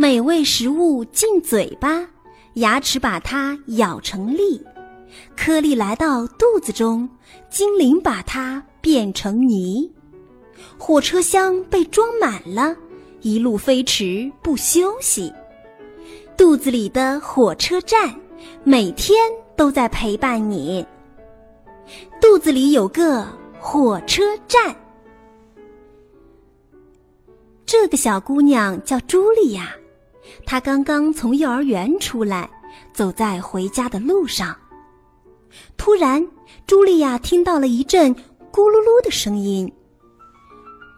美味食物进嘴巴，牙齿把它咬成粒，颗粒来到肚子中，精灵把它变成泥。火车厢被装满了，一路飞驰不休息。肚子里的火车站，每天都在陪伴你。肚子里有个火车站。这个小姑娘叫茱莉亚。他刚刚从幼儿园出来，走在回家的路上。突然，茱莉亚听到了一阵咕噜噜的声音。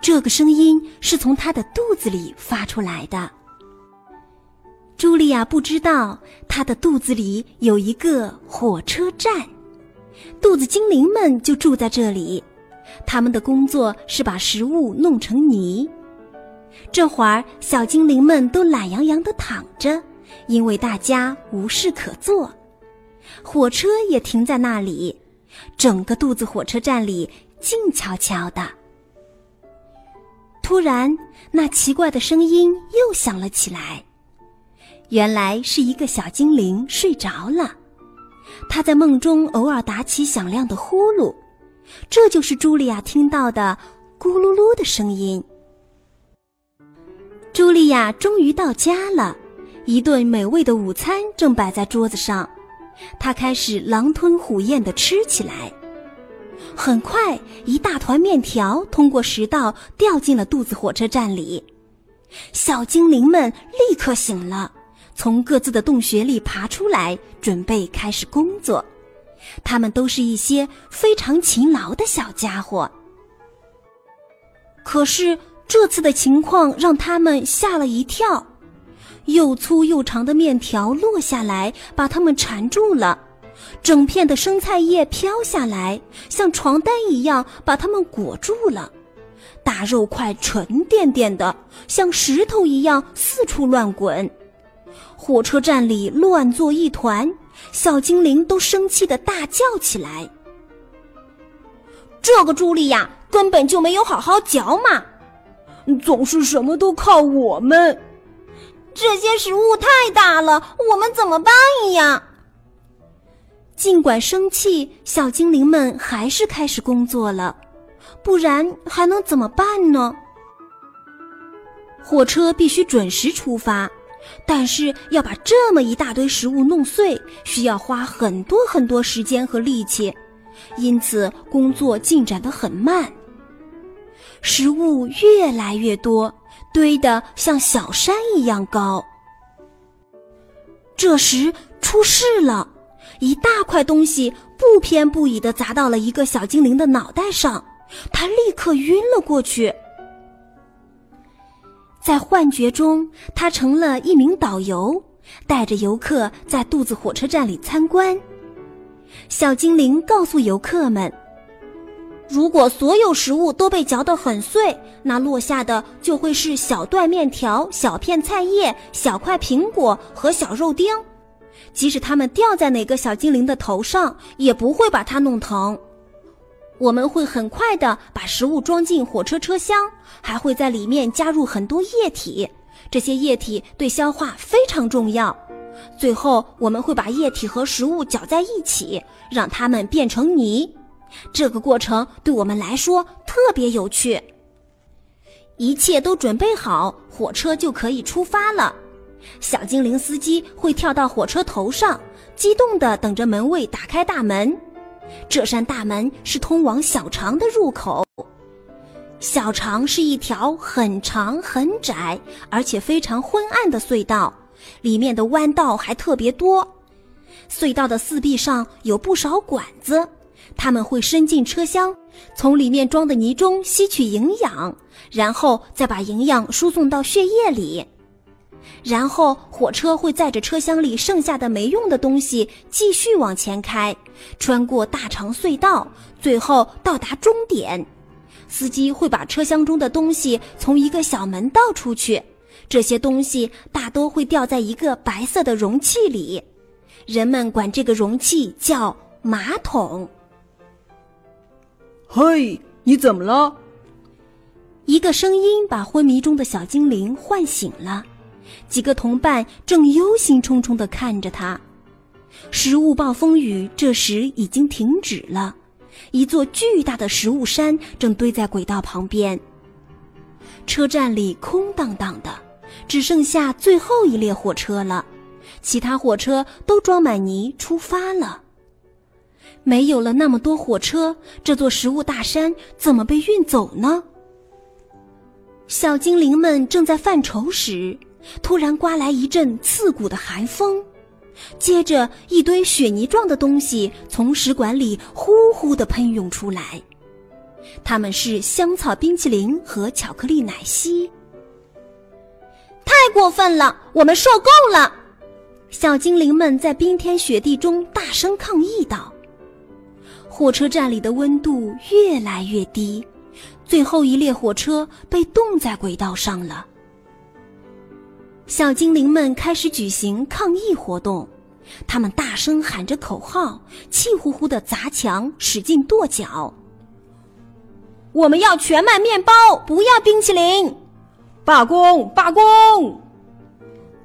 这个声音是从她的肚子里发出来的。茱莉亚不知道，她的肚子里有一个火车站，肚子精灵们就住在这里。他们的工作是把食物弄成泥。这会儿，小精灵们都懒洋洋地躺着，因为大家无事可做。火车也停在那里，整个肚子火车站里静悄悄的。突然，那奇怪的声音又响了起来。原来是一个小精灵睡着了，他在梦中偶尔打起响亮的呼噜，这就是茱莉亚听到的“咕噜噜”的声音。茱莉亚终于到家了，一顿美味的午餐正摆在桌子上，她开始狼吞虎咽地吃起来。很快，一大团面条通过食道掉进了肚子火车站里，小精灵们立刻醒了，从各自的洞穴里爬出来，准备开始工作。他们都是一些非常勤劳的小家伙。可是。这次的情况让他们吓了一跳，又粗又长的面条落下来，把他们缠住了；整片的生菜叶飘下来，像床单一样把他们裹住了；大肉块沉甸甸的，像石头一样四处乱滚。火车站里乱作一团，小精灵都生气的大叫起来：“这个茱莉亚根本就没有好好嚼嘛！”总是什么都靠我们，这些食物太大了，我们怎么办呀？尽管生气，小精灵们还是开始工作了，不然还能怎么办呢？火车必须准时出发，但是要把这么一大堆食物弄碎，需要花很多很多时间和力气，因此工作进展得很慢。食物越来越多，堆得像小山一样高。这时出事了，一大块东西不偏不倚地砸到了一个小精灵的脑袋上，他立刻晕了过去。在幻觉中，他成了一名导游，带着游客在肚子火车站里参观。小精灵告诉游客们。如果所有食物都被嚼得很碎，那落下的就会是小段面条、小片菜叶、小块苹果和小肉丁。即使它们掉在哪个小精灵的头上，也不会把它弄疼。我们会很快的把食物装进火车车厢，还会在里面加入很多液体。这些液体对消化非常重要。最后，我们会把液体和食物搅在一起，让它们变成泥。这个过程对我们来说特别有趣。一切都准备好，火车就可以出发了。小精灵司机会跳到火车头上，激动地等着门卫打开大门。这扇大门是通往小肠的入口。小肠是一条很长很窄，而且非常昏暗的隧道，里面的弯道还特别多。隧道的四壁上有不少管子。它们会伸进车厢，从里面装的泥中吸取营养，然后再把营养输送到血液里。然后火车会载着车厢里剩下的没用的东西继续往前开，穿过大长隧道，最后到达终点。司机会把车厢中的东西从一个小门倒出去，这些东西大都会掉在一个白色的容器里，人们管这个容器叫马桶。嘿，你怎么了？一个声音把昏迷中的小精灵唤醒了。几个同伴正忧心忡忡地看着他。食物暴风雨这时已经停止了。一座巨大的食物山正堆在轨道旁边。车站里空荡荡的，只剩下最后一列火车了，其他火车都装满泥出发了。没有了那么多火车，这座食物大山怎么被运走呢？小精灵们正在犯愁时，突然刮来一阵刺骨的寒风。接着，一堆雪泥状的东西从食管里呼呼地喷涌出来，它们是香草冰淇淋和巧克力奶昔。太过分了，我们受够了！小精灵们在冰天雪地中大声抗议道。火车站里的温度越来越低，最后一列火车被冻在轨道上了。小精灵们开始举行抗议活动，他们大声喊着口号，气呼呼的砸墙，使劲跺脚。我们要全麦面包，不要冰淇淋！罢工！罢工！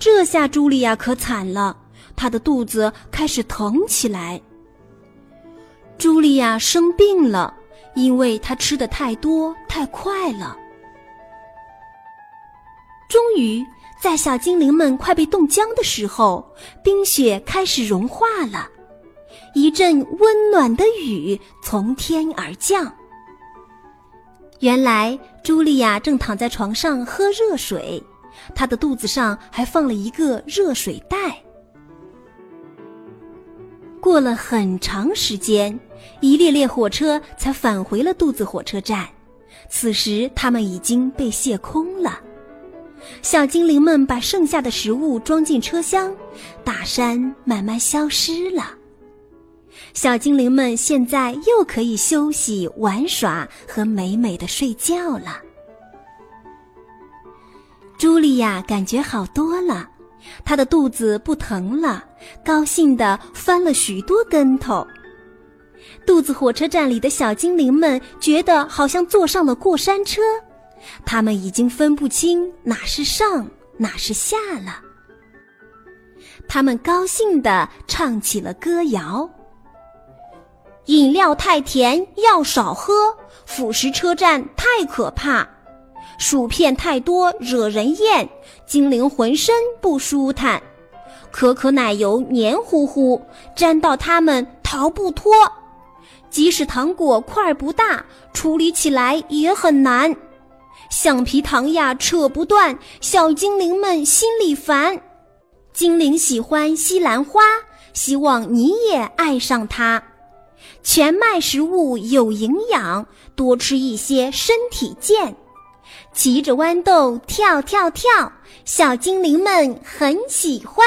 这下茱莉亚可惨了，她的肚子开始疼起来。茱莉亚生病了，因为她吃的太多太快了。终于。在小精灵们快被冻僵的时候，冰雪开始融化了，一阵温暖的雨从天而降。原来，茱莉亚正躺在床上喝热水，她的肚子上还放了一个热水袋。过了很长时间，一列列火车才返回了肚子火车站，此时它们已经被卸空了。小精灵们把剩下的食物装进车厢，大山慢慢消失了。小精灵们现在又可以休息、玩耍和美美的睡觉了。茱莉亚感觉好多了，她的肚子不疼了，高兴地翻了许多跟头。肚子火车站里的小精灵们觉得好像坐上了过山车。他们已经分不清哪是上哪是下了。他们高兴地唱起了歌谣：“饮料太甜，要少喝；腐蚀车站太可怕；薯片太多，惹人厌；精灵浑身不舒坦；可可奶油黏糊糊，粘到它们逃不脱；即使糖果块不大，处理起来也很难。”橡皮糖呀，扯不断，小精灵们心里烦。精灵喜欢西兰花，希望你也爱上它。全麦食物有营养，多吃一些身体健。骑着豌豆跳跳跳，小精灵们很喜欢。